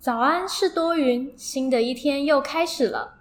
早安是多云新的一天又开始了。